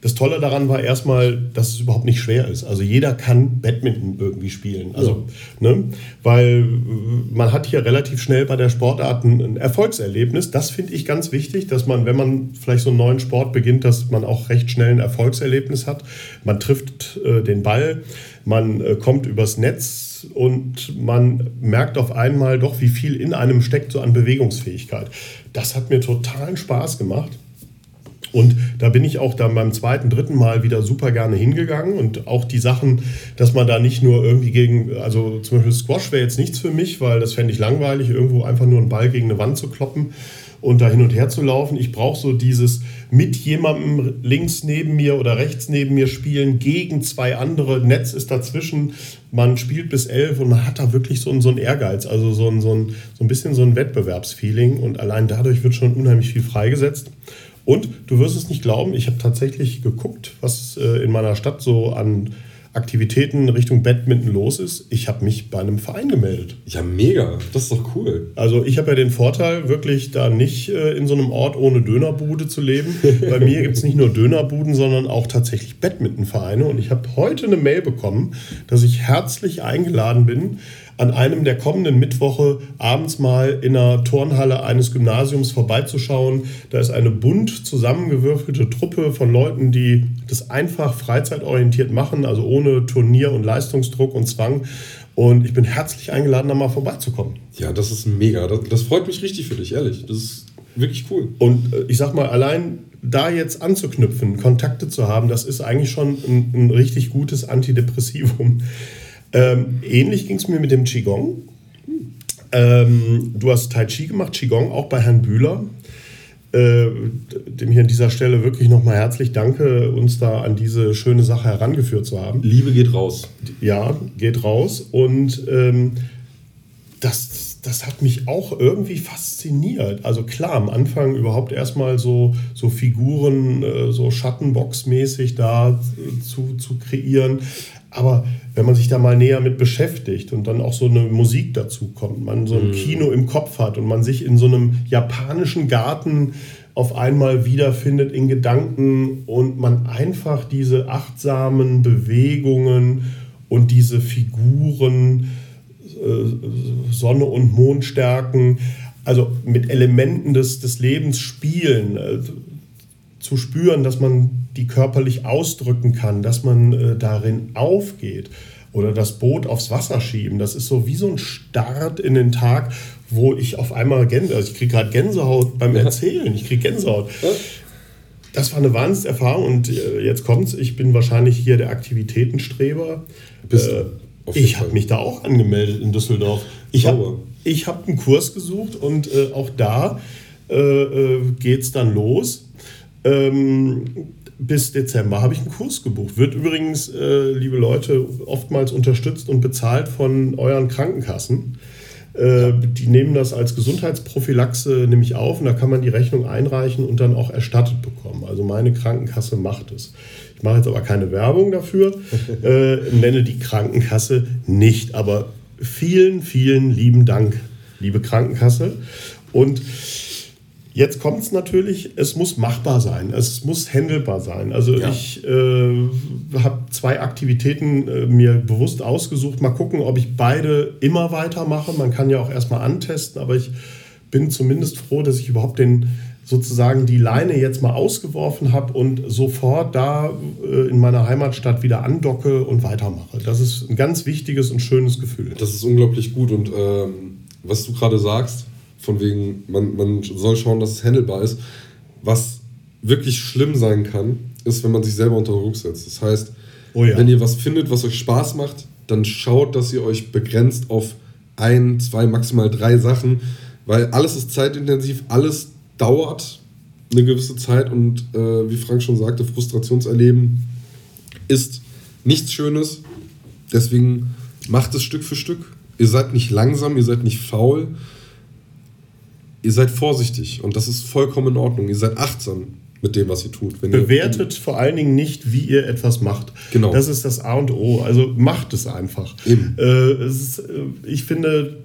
Das Tolle daran war erstmal, dass es überhaupt nicht schwer ist. Also jeder kann Badminton irgendwie spielen. Also, ja. ne, weil äh, man hat hier relativ schnell bei der Sportart ein Erfolgserlebnis. Das finde ich ganz wichtig, dass man, wenn man vielleicht so einen neuen Sport beginnt, dass man auch recht schnell ein Erfolgserlebnis hat. Man trifft äh, den Ball, man äh, kommt übers Netz, und man merkt auf einmal doch, wie viel in einem steckt, so an Bewegungsfähigkeit. Das hat mir totalen Spaß gemacht. Und da bin ich auch dann beim zweiten, dritten Mal wieder super gerne hingegangen und auch die Sachen, dass man da nicht nur irgendwie gegen, also zum Beispiel Squash wäre jetzt nichts für mich, weil das fände ich langweilig, irgendwo einfach nur einen Ball gegen eine Wand zu kloppen und da hin und her zu laufen. Ich brauche so dieses mit jemandem links neben mir oder rechts neben mir spielen, gegen zwei andere. Netz ist dazwischen. Man spielt bis elf und man hat da wirklich so, so einen Ehrgeiz, also so ein, so, ein, so ein bisschen so ein Wettbewerbsfeeling. Und allein dadurch wird schon unheimlich viel freigesetzt. Und du wirst es nicht glauben, ich habe tatsächlich geguckt, was äh, in meiner Stadt so an Aktivitäten Richtung Badminton los ist, ich habe mich bei einem Verein gemeldet. Ja, mega. Das ist doch cool. Also ich habe ja den Vorteil, wirklich da nicht äh, in so einem Ort ohne Dönerbude zu leben. [LAUGHS] bei mir gibt es nicht nur Dönerbuden, sondern auch tatsächlich Badmintonvereine. Und ich habe heute eine Mail bekommen, dass ich herzlich eingeladen bin, an einem der kommenden Mittwoche abends mal in einer Turnhalle eines Gymnasiums vorbeizuschauen. Da ist eine bunt zusammengewürfelte Truppe von Leuten, die das einfach freizeitorientiert machen, also ohne Turnier und Leistungsdruck und Zwang. Und ich bin herzlich eingeladen, da mal vorbeizukommen. Ja, das ist mega. Das, das freut mich richtig für dich, ehrlich. Das ist wirklich cool. Und äh, ich sag mal, allein da jetzt anzuknüpfen, Kontakte zu haben, das ist eigentlich schon ein, ein richtig gutes Antidepressivum. Ähm, ähnlich ging es mir mit dem Qigong. Ähm, du hast Tai Chi gemacht, Qigong, auch bei Herrn Bühler, äh, dem ich an dieser Stelle wirklich nochmal herzlich danke, uns da an diese schöne Sache herangeführt zu haben. Liebe geht raus. Ja, geht raus. Und ähm, das das hat mich auch irgendwie fasziniert. Also klar, am Anfang überhaupt erstmal so, so Figuren, äh, so Schattenbox-mäßig da zu, zu kreieren. Aber wenn man sich da mal näher mit beschäftigt und dann auch so eine Musik dazu kommt, man so ein mhm. Kino im Kopf hat und man sich in so einem japanischen Garten auf einmal wiederfindet in Gedanken und man einfach diese achtsamen Bewegungen und diese Figuren äh, Sonne und Mond stärken, also mit Elementen des, des Lebens spielen, äh, zu spüren, dass man die körperlich ausdrücken kann, dass man äh, darin aufgeht oder das Boot aufs Wasser schieben. Das ist so wie so ein Start in den Tag, wo ich auf einmal Gänse, also ich kriege gerade Gänsehaut beim Erzählen, ich kriege Gänsehaut. Das war eine Wahnsinnserfahrung und jetzt kommt's. Ich bin wahrscheinlich hier der Aktivitätenstreber. Bist äh, ich habe mich da auch angemeldet in Düsseldorf. Ich habe hab einen Kurs gesucht und äh, auch da äh, äh geht es dann los. Ähm, bis Dezember habe ich einen Kurs gebucht. Wird übrigens, äh, liebe Leute, oftmals unterstützt und bezahlt von euren Krankenkassen. Äh, die nehmen das als Gesundheitsprophylaxe nämlich auf und da kann man die Rechnung einreichen und dann auch erstattet bekommen. Also meine Krankenkasse macht es. Ich mache jetzt aber keine Werbung dafür, [LAUGHS] äh, nenne die Krankenkasse nicht. Aber vielen, vielen lieben Dank, liebe Krankenkasse. Und Jetzt kommt es natürlich, es muss machbar sein, es muss handelbar sein. Also ja. ich äh, habe zwei Aktivitäten äh, mir bewusst ausgesucht. Mal gucken, ob ich beide immer weitermache. Man kann ja auch erstmal antesten, aber ich bin zumindest froh, dass ich überhaupt den sozusagen die Leine jetzt mal ausgeworfen habe und sofort da äh, in meiner Heimatstadt wieder andocke und weitermache. Das ist ein ganz wichtiges und schönes Gefühl. Das ist unglaublich gut und ähm, was du gerade sagst, von wegen, man, man soll schauen, dass es handelbar ist. Was wirklich schlimm sein kann, ist, wenn man sich selber unter Druck setzt. Das heißt, oh ja. wenn ihr was findet, was euch Spaß macht, dann schaut, dass ihr euch begrenzt auf ein, zwei, maximal drei Sachen, weil alles ist zeitintensiv, alles dauert eine gewisse Zeit und äh, wie Frank schon sagte, Frustrationserleben ist nichts Schönes. Deswegen macht es Stück für Stück. Ihr seid nicht langsam, ihr seid nicht faul. Ihr seid vorsichtig und das ist vollkommen in Ordnung. Ihr seid achtsam mit dem, was ihr tut. Bewertet ihr, vor allen Dingen nicht, wie ihr etwas macht. Genau. Das ist das A und O. Also macht es einfach. Eben. Äh, es ist, äh, ich finde,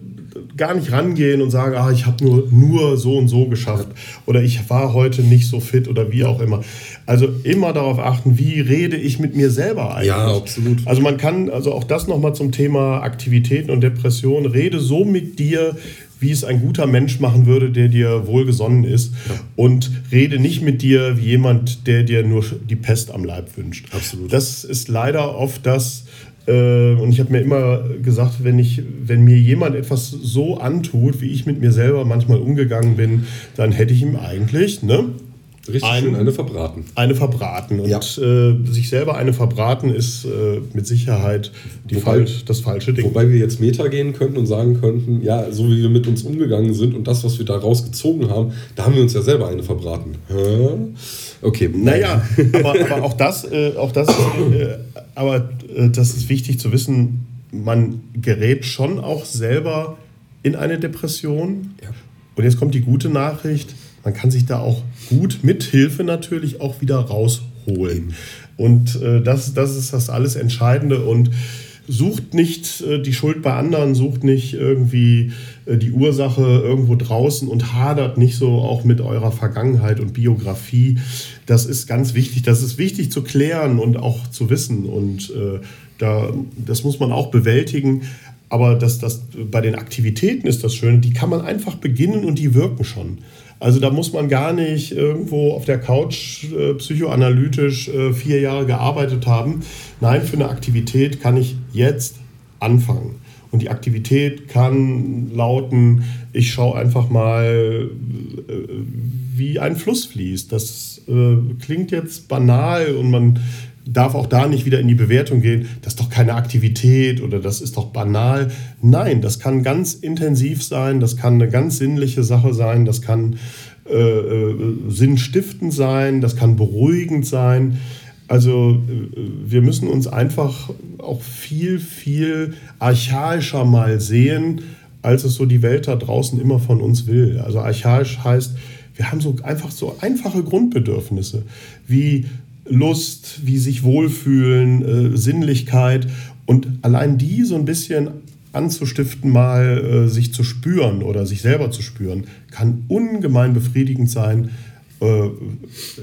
gar nicht rangehen und sagen, ah, ich habe nur, nur so und so geschafft oder ich war heute nicht so fit oder wie auch immer. Also immer darauf achten, wie rede ich mit mir selber eigentlich. Ja, absolut. Also man kann, also auch das nochmal zum Thema Aktivitäten und Depression, rede so mit dir, wie es ein guter Mensch machen würde, der dir wohlgesonnen ist. Ja. Und rede nicht mit dir wie jemand, der dir nur die Pest am Leib wünscht. Absolut. Das ist leider oft das, äh, und ich habe mir immer gesagt, wenn, ich, wenn mir jemand etwas so antut, wie ich mit mir selber manchmal umgegangen bin, dann hätte ich ihm eigentlich, ne? Richtig ein, schön, eine verbraten. Eine verbraten. Und ja. äh, sich selber eine verbraten ist äh, mit Sicherheit die wobei, Fal das falsche Ding. Wobei wir jetzt Meta gehen könnten und sagen könnten, ja, so wie wir mit uns umgegangen sind und das, was wir da rausgezogen haben, da haben wir uns ja selber eine verbraten. Hä? Okay. Naja, [LAUGHS] aber, aber auch das, äh, auch das äh, aber äh, das ist wichtig zu wissen, man gerät schon auch selber in eine Depression. Ja. Und jetzt kommt die gute Nachricht, man kann sich da auch gut mit Hilfe natürlich auch wieder rausholen. Und äh, das, das ist das alles Entscheidende. Und sucht nicht äh, die Schuld bei anderen, sucht nicht irgendwie äh, die Ursache irgendwo draußen und hadert nicht so auch mit eurer Vergangenheit und Biografie. Das ist ganz wichtig. Das ist wichtig zu klären und auch zu wissen. Und äh, da, das muss man auch bewältigen. Aber das, das, bei den Aktivitäten ist das schön, die kann man einfach beginnen und die wirken schon. Also da muss man gar nicht irgendwo auf der Couch äh, psychoanalytisch äh, vier Jahre gearbeitet haben. Nein, für eine Aktivität kann ich jetzt anfangen. Und die Aktivität kann lauten, ich schaue einfach mal, äh, wie ein Fluss fließt. Das äh, klingt jetzt banal und man darf auch da nicht wieder in die Bewertung gehen, das ist doch keine Aktivität oder das ist doch banal. Nein, das kann ganz intensiv sein, das kann eine ganz sinnliche Sache sein, das kann äh, äh sinnstiftend sein, das kann beruhigend sein. Also äh, wir müssen uns einfach auch viel, viel archaischer mal sehen, als es so die Welt da draußen immer von uns will. Also archaisch heißt, wir haben so einfach so einfache Grundbedürfnisse wie Lust, wie sich wohlfühlen, äh, Sinnlichkeit und allein die so ein bisschen anzustiften, mal äh, sich zu spüren oder sich selber zu spüren, kann ungemein befriedigend sein äh,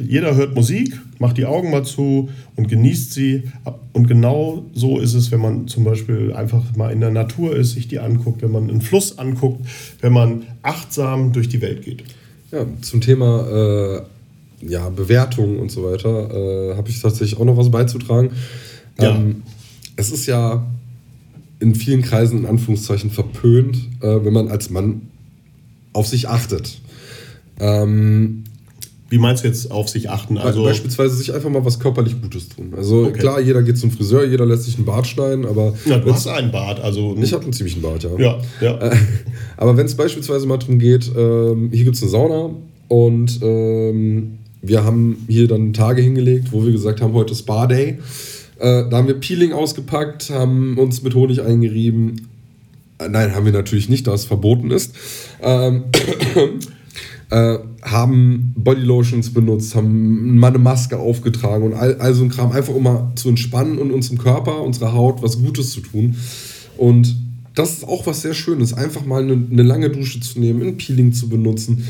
jeder hört Musik, macht die Augen mal zu und genießt sie. Und genau so ist es, wenn man zum Beispiel einfach mal in der Natur ist, sich die anguckt, wenn man einen Fluss anguckt, wenn man achtsam durch die Welt geht. Ja, zum Thema äh, ja, Bewertung und so weiter äh, habe ich tatsächlich auch noch was beizutragen. Ja. Ähm, es ist ja in vielen Kreisen in Anführungszeichen verpönt, äh, wenn man als Mann auf sich achtet. Ähm, wie meinst du jetzt auf sich achten? Also beispielsweise sich einfach mal was körperlich Gutes tun. Also okay. klar, jeder geht zum Friseur, jeder lässt sich einen Bart schneiden, aber. Ja, du hast einen Bart, also. Ich habe einen ziemlichen Bart, ja. Ja, ja. [LAUGHS] aber wenn es beispielsweise mal darum geht, ähm, hier gibt es eine Sauna und ähm, wir haben hier dann Tage hingelegt, wo wir gesagt haben, heute Spa Day. Äh, da haben wir Peeling ausgepackt, haben uns mit Honig eingerieben. Äh, nein, haben wir natürlich nicht, da es verboten ist. Ähm, [COUGHS] äh, haben Bodylotions benutzt, haben mal eine Maske aufgetragen und all, all so ein Kram, einfach um mal zu entspannen und unserem Körper, unserer Haut was Gutes zu tun. Und das ist auch was sehr Schönes, einfach mal eine, eine lange Dusche zu nehmen, ein Peeling zu benutzen,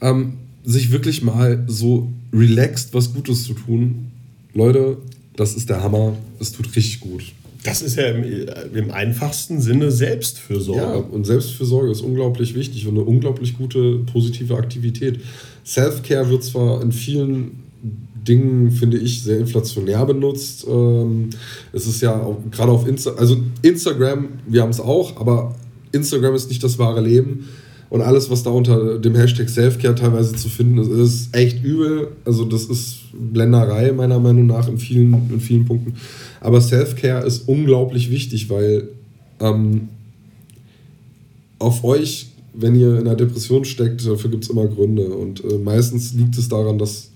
ähm, sich wirklich mal so relaxed was Gutes zu tun. Leute, das ist der Hammer, es tut richtig gut. Das ist ja im, im, einfachsten Sinne Selbstfürsorge. Ja, und Selbstfürsorge ist unglaublich wichtig und eine unglaublich gute positive Aktivität. Self-Care wird zwar in vielen Dingen, finde ich, sehr inflationär benutzt. Ähm, es ist ja auch, gerade auf Insta also Instagram, wir haben es auch, aber Instagram ist nicht das wahre Leben. Und alles, was da unter dem Hashtag Selfcare teilweise zu finden ist, ist echt übel. Also das ist Blenderei meiner Meinung nach in vielen, in vielen Punkten. Aber Selfcare ist unglaublich wichtig, weil ähm, auf euch, wenn ihr in einer Depression steckt, dafür gibt es immer Gründe. Und äh, meistens liegt es daran, dass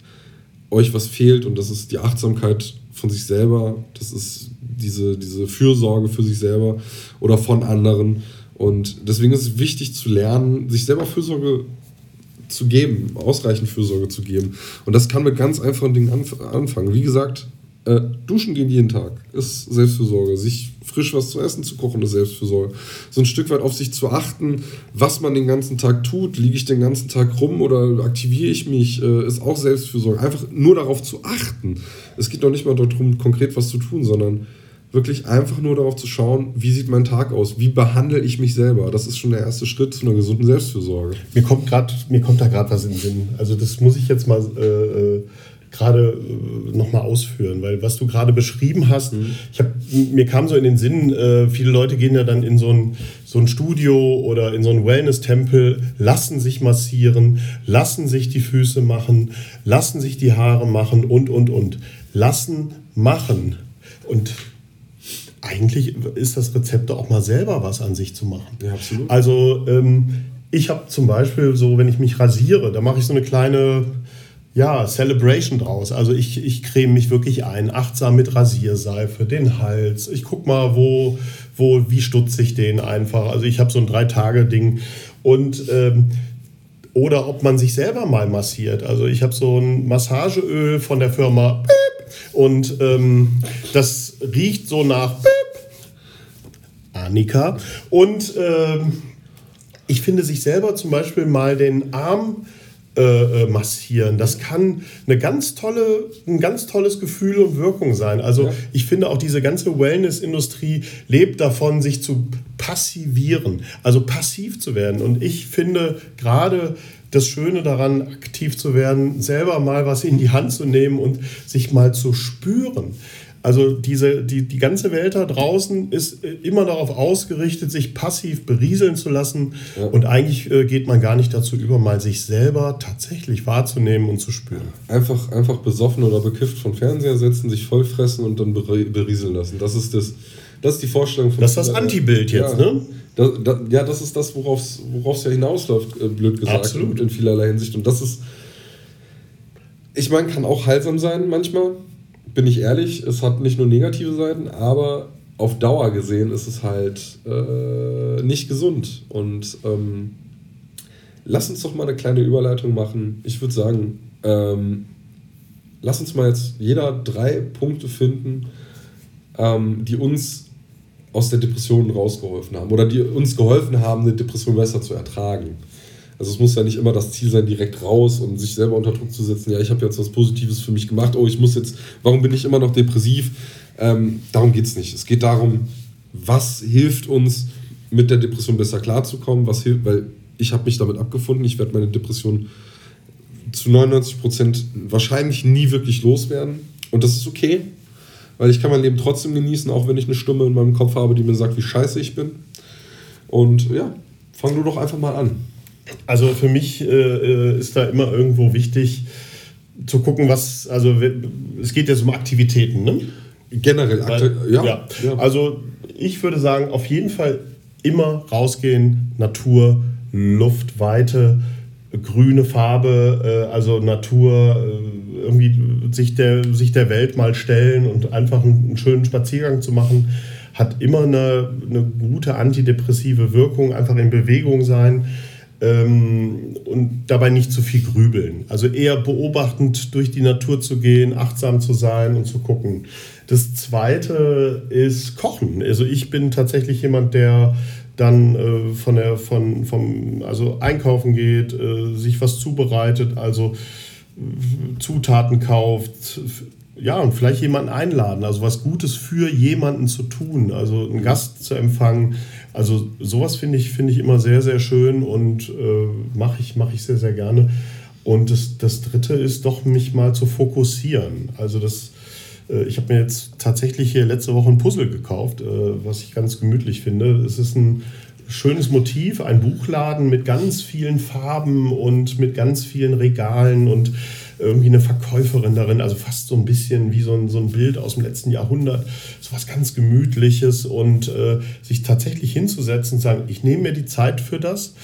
euch was fehlt und das ist die Achtsamkeit von sich selber, das ist diese, diese Fürsorge für sich selber oder von anderen. Und deswegen ist es wichtig zu lernen, sich selber Fürsorge zu geben, ausreichend Fürsorge zu geben. Und das kann mit ganz einfachen Dingen anf anfangen. Wie gesagt, äh, duschen gehen jeden Tag ist Selbstfürsorge. Sich frisch was zu essen zu kochen ist Selbstfürsorge. So ein Stück weit auf sich zu achten, was man den ganzen Tag tut. Liege ich den ganzen Tag rum oder aktiviere ich mich, äh, ist auch Selbstfürsorge. Einfach nur darauf zu achten. Es geht doch nicht mal darum, konkret was zu tun, sondern wirklich einfach nur darauf zu schauen, wie sieht mein Tag aus, wie behandle ich mich selber. Das ist schon der erste Schritt zu einer gesunden Selbstfürsorge. Mir kommt, grad, mir kommt da gerade was in den Sinn. Also das muss ich jetzt mal äh, äh gerade äh, nochmal ausführen, weil was du gerade beschrieben hast, mhm. ich hab, mir kam so in den Sinn, äh, viele Leute gehen ja dann in so ein, so ein Studio oder in so einen Wellness-Tempel, lassen sich massieren, lassen sich die Füße machen, lassen sich die Haare machen und, und, und. Lassen, machen. Und eigentlich ist das Rezept auch mal selber was an sich zu machen. Ja, absolut. Also ähm, ich habe zum Beispiel so, wenn ich mich rasiere, da mache ich so eine kleine ja, Celebration draus. Also ich, ich creme mich wirklich ein, achtsam mit Rasierseife, den Hals. Ich gucke mal, wo, wo, wie stutze ich den einfach. Also ich habe so ein Drei-Tage-Ding. Und ähm, oder ob man sich selber mal massiert. Also ich habe so ein Massageöl von der Firma und ähm, das riecht so nach Annika. Und ähm, ich finde sich selber zum Beispiel mal den Arm äh, äh, massieren. Das kann eine ganz tolle, ein ganz tolles Gefühl und Wirkung sein. Also ja. ich finde auch diese ganze Wellness-Industrie lebt davon, sich zu passivieren, also passiv zu werden. Und ich finde gerade das Schöne daran, aktiv zu werden, selber mal was in die Hand zu nehmen und sich mal zu spüren. Also diese, die, die ganze Welt da draußen ist äh, immer darauf ausgerichtet, sich passiv berieseln zu lassen. Ja. Und eigentlich äh, geht man gar nicht dazu über, mal sich selber tatsächlich wahrzunehmen und zu spüren. Einfach, einfach besoffen oder bekifft vom Fernseher setzen, sich vollfressen und dann berieseln lassen. Das ist, das, das ist die Vorstellung von... Das ist das Antibild jetzt, ja. ne? Das, das, ja, das ist das, worauf es ja hinausläuft, äh, blöd gesagt. Absolut. In vielerlei Hinsicht. Und das ist... Ich meine, kann auch heilsam sein manchmal bin ich ehrlich, es hat nicht nur negative Seiten, aber auf Dauer gesehen ist es halt äh, nicht gesund. Und ähm, lass uns doch mal eine kleine Überleitung machen. Ich würde sagen, ähm, lass uns mal jetzt jeder drei Punkte finden, ähm, die uns aus der Depression rausgeholfen haben oder die uns geholfen haben, eine Depression besser zu ertragen. Also es muss ja nicht immer das Ziel sein, direkt raus und sich selber unter Druck zu setzen. Ja, ich habe jetzt was Positives für mich gemacht. Oh, ich muss jetzt, warum bin ich immer noch depressiv? Ähm, darum geht es nicht. Es geht darum, was hilft uns, mit der Depression besser klarzukommen. Was hilft, weil ich habe mich damit abgefunden. Ich werde meine Depression zu 99 Prozent wahrscheinlich nie wirklich loswerden. Und das ist okay, weil ich kann mein Leben trotzdem genießen, auch wenn ich eine Stimme in meinem Kopf habe, die mir sagt, wie scheiße ich bin. Und ja, fang du doch einfach mal an. Also für mich äh, äh, ist da immer irgendwo wichtig zu gucken, was, also es geht jetzt um Aktivitäten, ne? Generell, Weil, ja, ja. ja. Also ich würde sagen, auf jeden Fall immer rausgehen, Natur, Luft, Weite, grüne Farbe, äh, also Natur, äh, irgendwie sich der, sich der Welt mal stellen und einfach einen, einen schönen Spaziergang zu machen, hat immer eine, eine gute antidepressive Wirkung, einfach in Bewegung sein ähm, und dabei nicht zu viel grübeln. Also eher beobachtend durch die Natur zu gehen, achtsam zu sein und zu gucken. Das zweite ist Kochen. Also ich bin tatsächlich jemand, der dann äh, von der, von, vom, also einkaufen geht, äh, sich was zubereitet, also äh, Zutaten kauft, ja, und vielleicht jemanden einladen, also was Gutes für jemanden zu tun, also einen Gast zu empfangen. Also sowas finde ich, find ich immer sehr, sehr schön und äh, mache ich, mach ich sehr, sehr gerne. Und das, das Dritte ist doch, mich mal zu fokussieren. Also das, äh, ich habe mir jetzt tatsächlich hier letzte Woche ein Puzzle gekauft, äh, was ich ganz gemütlich finde. Es ist ein schönes Motiv, ein Buchladen mit ganz vielen Farben und mit ganz vielen Regalen und irgendwie eine Verkäuferin darin, also fast so ein bisschen wie so ein, so ein Bild aus dem letzten Jahrhundert, so was ganz Gemütliches und äh, sich tatsächlich hinzusetzen und sagen, ich nehme mir die Zeit für das.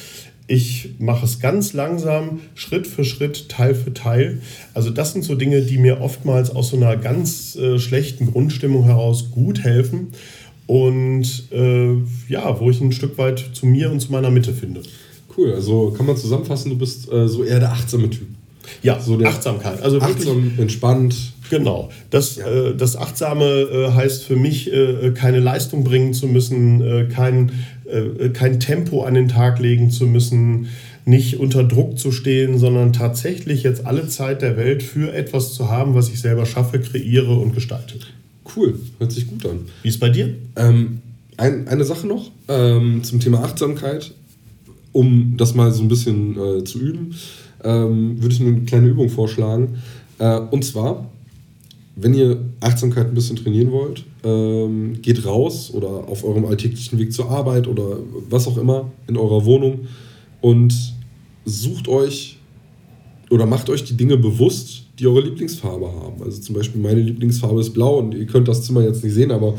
Ich mache es ganz langsam, Schritt für Schritt, Teil für Teil. Also das sind so Dinge, die mir oftmals aus so einer ganz äh, schlechten Grundstimmung heraus gut helfen und äh, ja, wo ich ein Stück weit zu mir und zu meiner Mitte finde. Cool, also kann man zusammenfassen, du bist äh, so eher der achtsame Typ. Ja, so Achtsamkeit. Also achtsam, entspannt. Genau. Das, ja. äh, das Achtsame äh, heißt für mich, äh, keine Leistung bringen zu müssen, äh, kein, äh, kein Tempo an den Tag legen zu müssen, nicht unter Druck zu stehen, sondern tatsächlich jetzt alle Zeit der Welt für etwas zu haben, was ich selber schaffe, kreiere und gestalte. Cool, hört sich gut an. Wie ist bei dir? Ähm, ein, eine Sache noch ähm, zum Thema Achtsamkeit, um das mal so ein bisschen äh, zu üben ähm, würde ich eine kleine Übung vorschlagen. Äh, und zwar, wenn ihr Achtsamkeit ein bisschen trainieren wollt, ähm, geht raus oder auf eurem alltäglichen Weg zur Arbeit oder was auch immer in eurer Wohnung und sucht euch oder macht euch die Dinge bewusst, die eure Lieblingsfarbe haben. Also zum Beispiel meine Lieblingsfarbe ist blau und ihr könnt das Zimmer jetzt nicht sehen, aber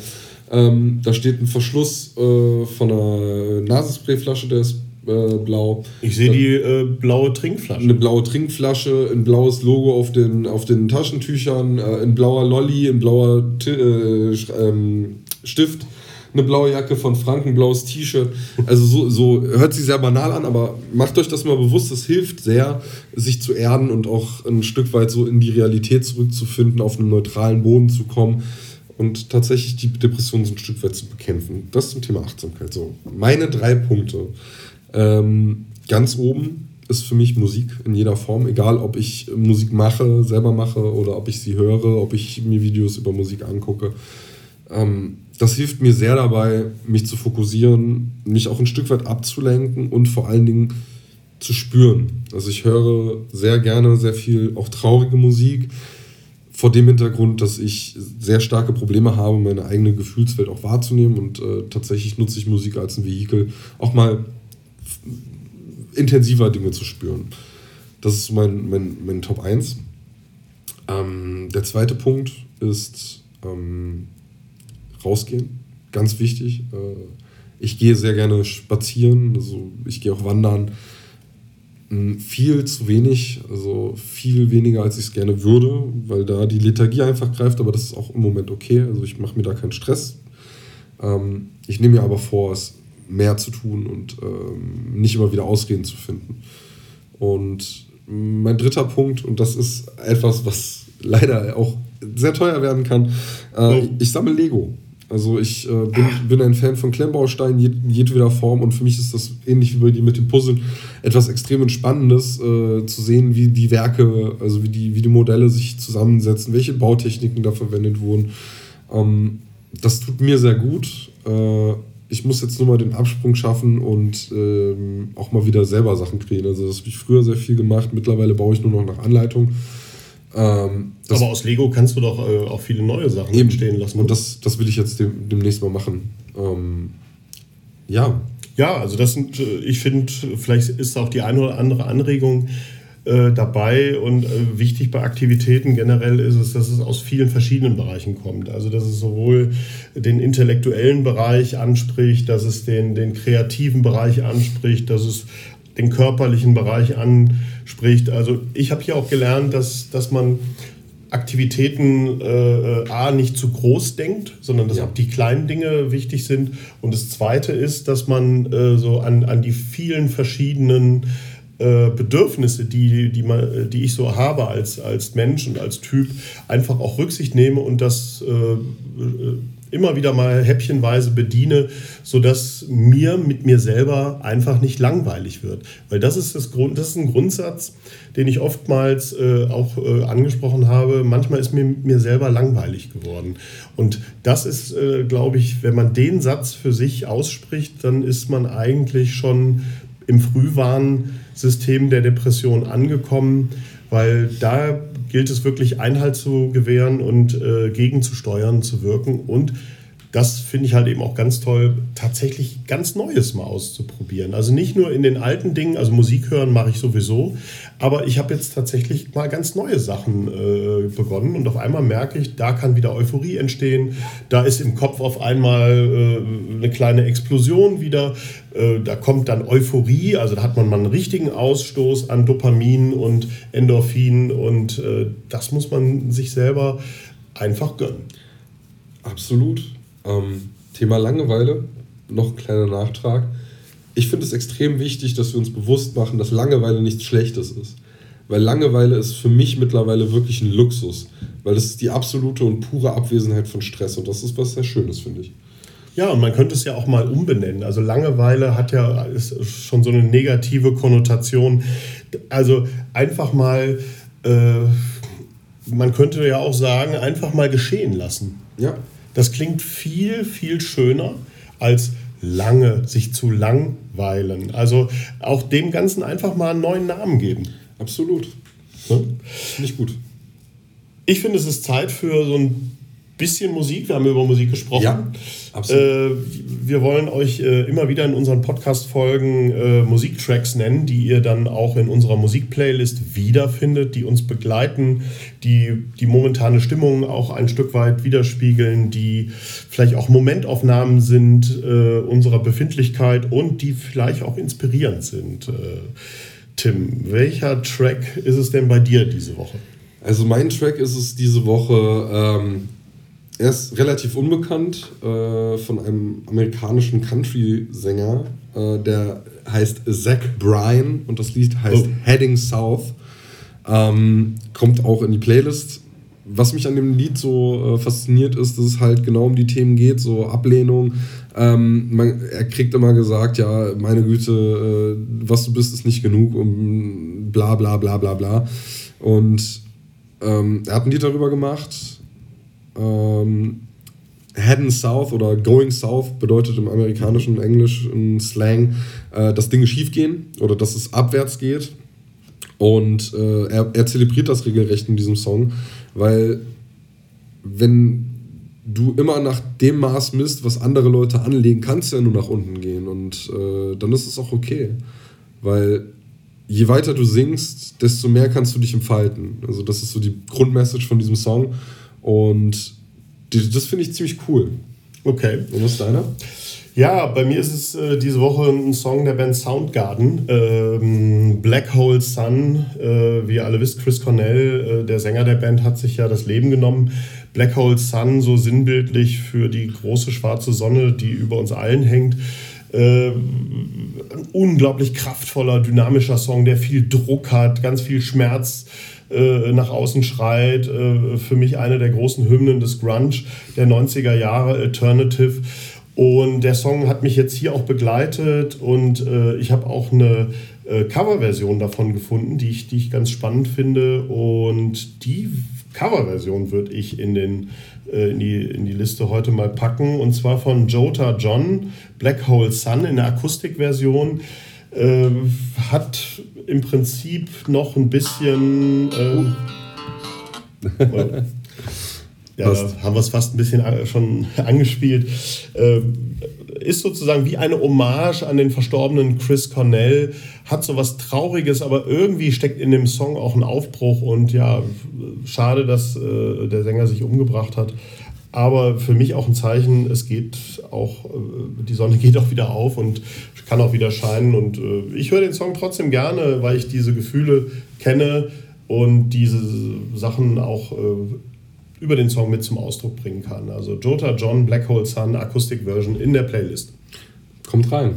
ähm, da steht ein Verschluss äh, von einer Nasensprayflasche, der ist äh, blau. Ich sehe die äh, blaue Trinkflasche. Eine blaue Trinkflasche, ein blaues Logo auf den, auf den Taschentüchern, äh, ein blauer Lolli, ein blauer T äh, ähm, Stift, eine blaue Jacke von Frank, ein blaues T-Shirt. Also so, so hört sich sehr banal an, aber macht euch das mal bewusst, das hilft sehr, sich zu erden und auch ein Stück weit so in die Realität zurückzufinden, auf einen neutralen Boden zu kommen und tatsächlich die Depression so ein Stück weit zu bekämpfen. Das zum Thema Achtsamkeit. So, meine drei Punkte. Ähm, ganz oben ist für mich Musik in jeder Form, egal ob ich Musik mache, selber mache oder ob ich sie höre, ob ich mir Videos über Musik angucke. Ähm, das hilft mir sehr dabei, mich zu fokussieren, mich auch ein Stück weit abzulenken und vor allen Dingen zu spüren. Also ich höre sehr gerne sehr viel auch traurige Musik vor dem Hintergrund, dass ich sehr starke Probleme habe, meine eigene Gefühlswelt auch wahrzunehmen und äh, tatsächlich nutze ich Musik als ein Vehikel, auch mal intensiver Dinge zu spüren. Das ist mein, mein, mein Top 1. Ähm, der zweite Punkt ist ähm, rausgehen. Ganz wichtig. Äh, ich gehe sehr gerne spazieren, also ich gehe auch wandern. Hm, viel zu wenig, also viel weniger, als ich es gerne würde, weil da die Lethargie einfach greift, aber das ist auch im Moment okay. Also ich mache mir da keinen Stress. Ähm, ich nehme mir aber vor, es mehr zu tun und ähm, nicht immer wieder Ausreden zu finden. Und mein dritter Punkt, und das ist etwas, was leider auch sehr teuer werden kann, äh, ich sammle Lego. Also ich äh, bin, bin, ein Fan von Klemmbausteinen jed jedweder Form und für mich ist das ähnlich wie bei dir mit dem Puzzeln etwas extrem Entspannendes äh, zu sehen, wie die Werke, also wie die, wie die Modelle sich zusammensetzen, welche Bautechniken da verwendet wurden. Ähm, das tut mir sehr gut. Äh, ich muss jetzt nur mal den Absprung schaffen und ähm, auch mal wieder selber Sachen kreieren. Also das habe ich früher sehr viel gemacht. Mittlerweile baue ich nur noch nach Anleitung. Ähm, Aber aus Lego kannst du doch äh, auch viele neue Sachen eben. entstehen lassen. Und das, das will ich jetzt dem, demnächst mal machen. Ähm, ja. Ja, also das sind, äh, ich finde, vielleicht ist auch die eine oder andere Anregung äh, dabei und äh, wichtig bei Aktivitäten generell ist es, dass es aus vielen verschiedenen Bereichen kommt. Also dass es sowohl den intellektuellen Bereich anspricht, dass es den, den kreativen Bereich anspricht, dass es den körperlichen Bereich anspricht. Also ich habe hier auch gelernt, dass, dass man Aktivitäten äh, A nicht zu groß denkt, sondern dass ja. auch die kleinen Dinge wichtig sind. Und das Zweite ist, dass man äh, so an, an die vielen verschiedenen äh, Bedürfnisse, die, die, man, die ich so habe als, als Mensch und als Typ, einfach auch Rücksicht nehme und das äh, äh, immer wieder mal häppchenweise bediene, sodass mir mit mir selber einfach nicht langweilig wird. Weil das ist, das Grund, das ist ein Grundsatz, den ich oftmals äh, auch äh, angesprochen habe. Manchmal ist mir mit mir selber langweilig geworden. Und das ist, äh, glaube ich, wenn man den Satz für sich ausspricht, dann ist man eigentlich schon im Frühwarnsystem der Depression angekommen, weil da gilt es wirklich Einhalt zu gewähren und äh, gegenzusteuern, zu wirken und das finde ich halt eben auch ganz toll, tatsächlich ganz Neues mal auszuprobieren. Also nicht nur in den alten Dingen, also Musik hören mache ich sowieso, aber ich habe jetzt tatsächlich mal ganz neue Sachen äh, begonnen und auf einmal merke ich, da kann wieder Euphorie entstehen, da ist im Kopf auf einmal äh, eine kleine Explosion wieder, äh, da kommt dann Euphorie, also da hat man mal einen richtigen Ausstoß an Dopamin und Endorphin und äh, das muss man sich selber einfach gönnen. Absolut. Ähm, Thema Langeweile, noch ein kleiner Nachtrag. Ich finde es extrem wichtig, dass wir uns bewusst machen, dass Langeweile nichts Schlechtes ist. Weil Langeweile ist für mich mittlerweile wirklich ein Luxus. Weil das ist die absolute und pure Abwesenheit von Stress. Und das ist was sehr Schönes, finde ich. Ja, und man könnte es ja auch mal umbenennen. Also Langeweile hat ja ist schon so eine negative Konnotation. Also einfach mal, äh, man könnte ja auch sagen, einfach mal geschehen lassen. Ja. Das klingt viel, viel schöner als lange, sich zu langweilen. Also auch dem Ganzen einfach mal einen neuen Namen geben. Absolut. Ne? Nicht gut. Ich finde, es ist Zeit für so ein bisschen Musik. Wir haben über Musik gesprochen. Ja, absolut. Äh, wir wollen euch äh, immer wieder in unseren Podcast-Folgen äh, Musiktracks nennen, die ihr dann auch in unserer Musikplaylist wiederfindet, die uns begleiten, die die momentane Stimmung auch ein Stück weit widerspiegeln, die vielleicht auch Momentaufnahmen sind äh, unserer Befindlichkeit und die vielleicht auch inspirierend sind. Äh, Tim, welcher Track ist es denn bei dir diese Woche? Also mein Track ist es diese Woche ähm, er ist relativ unbekannt äh, von einem amerikanischen Country-Sänger, äh, der heißt Zach Bryan und das Lied heißt oh. Heading South. Ähm, kommt auch in die Playlist. Was mich an dem Lied so äh, fasziniert ist, dass es halt genau um die Themen geht, so Ablehnung. Ähm, man, er kriegt immer gesagt, ja, meine Güte, äh, was du bist, ist nicht genug und bla bla bla bla bla. Und ähm, er hat ein Lied darüber gemacht, ähm, Heading South oder Going South bedeutet im amerikanischen Englisch, im Slang, äh, dass Dinge schief gehen oder dass es abwärts geht. Und äh, er, er zelebriert das regelrecht in diesem Song, weil wenn du immer nach dem Maß misst, was andere Leute anlegen, kannst du ja nur nach unten gehen. Und äh, dann ist es auch okay. Weil je weiter du singst, desto mehr kannst du dich entfalten. Also das ist so die Grundmessage von diesem Song. Und das finde ich ziemlich cool. Okay. Und was ist deiner? Ja, bei mir ist es äh, diese Woche ein Song der Band Soundgarden. Ähm, Black Hole Sun, äh, wie ihr alle wisst, Chris Cornell, äh, der Sänger der Band, hat sich ja das Leben genommen. Black Hole Sun, so sinnbildlich für die große schwarze Sonne, die über uns allen hängt. Äh, ein unglaublich kraftvoller, dynamischer Song, der viel Druck hat, ganz viel Schmerz äh, nach außen schreit. Äh, für mich eine der großen Hymnen des Grunge der 90er Jahre, Alternative. Und der Song hat mich jetzt hier auch begleitet und äh, ich habe auch eine äh, Coverversion davon gefunden, die ich, die ich ganz spannend finde. Und die Coverversion würde ich in, den, äh, in, die, in die Liste heute mal packen. Und zwar von Jota John, Black Hole Sun in der Akustikversion. Äh, hat im Prinzip noch ein bisschen. Äh, [LAUGHS] ja, Passt. haben wir es fast ein bisschen schon [LAUGHS] angespielt. Äh, ist sozusagen wie eine Hommage an den verstorbenen Chris Cornell, hat so was Trauriges, aber irgendwie steckt in dem Song auch ein Aufbruch und ja, schade, dass äh, der Sänger sich umgebracht hat. Aber für mich auch ein Zeichen, es geht auch, äh, die Sonne [LAUGHS] geht auch wieder auf und kann auch wieder scheinen. Und äh, ich höre den Song trotzdem gerne, weil ich diese Gefühle kenne und diese Sachen auch äh, über den Song mit zum Ausdruck bringen kann. Also Jota John Black Hole Sun Akustik Version in der Playlist. Kommt rein.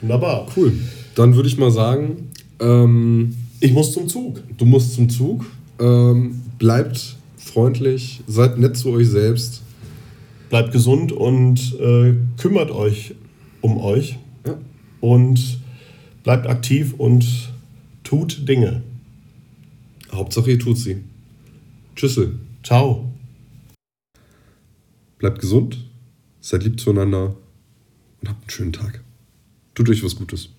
Wunderbar. Cool. Dann würde ich mal sagen, ähm, ich muss zum Zug. Du musst zum Zug. Ähm, bleibt freundlich, seid nett zu euch selbst. Bleibt gesund und äh, kümmert euch um euch. Ja. Und bleibt aktiv und tut Dinge. Hauptsache ihr tut sie. Tschüssel. Ciao. Bleibt gesund, seid lieb zueinander und habt einen schönen Tag. Tut euch was Gutes.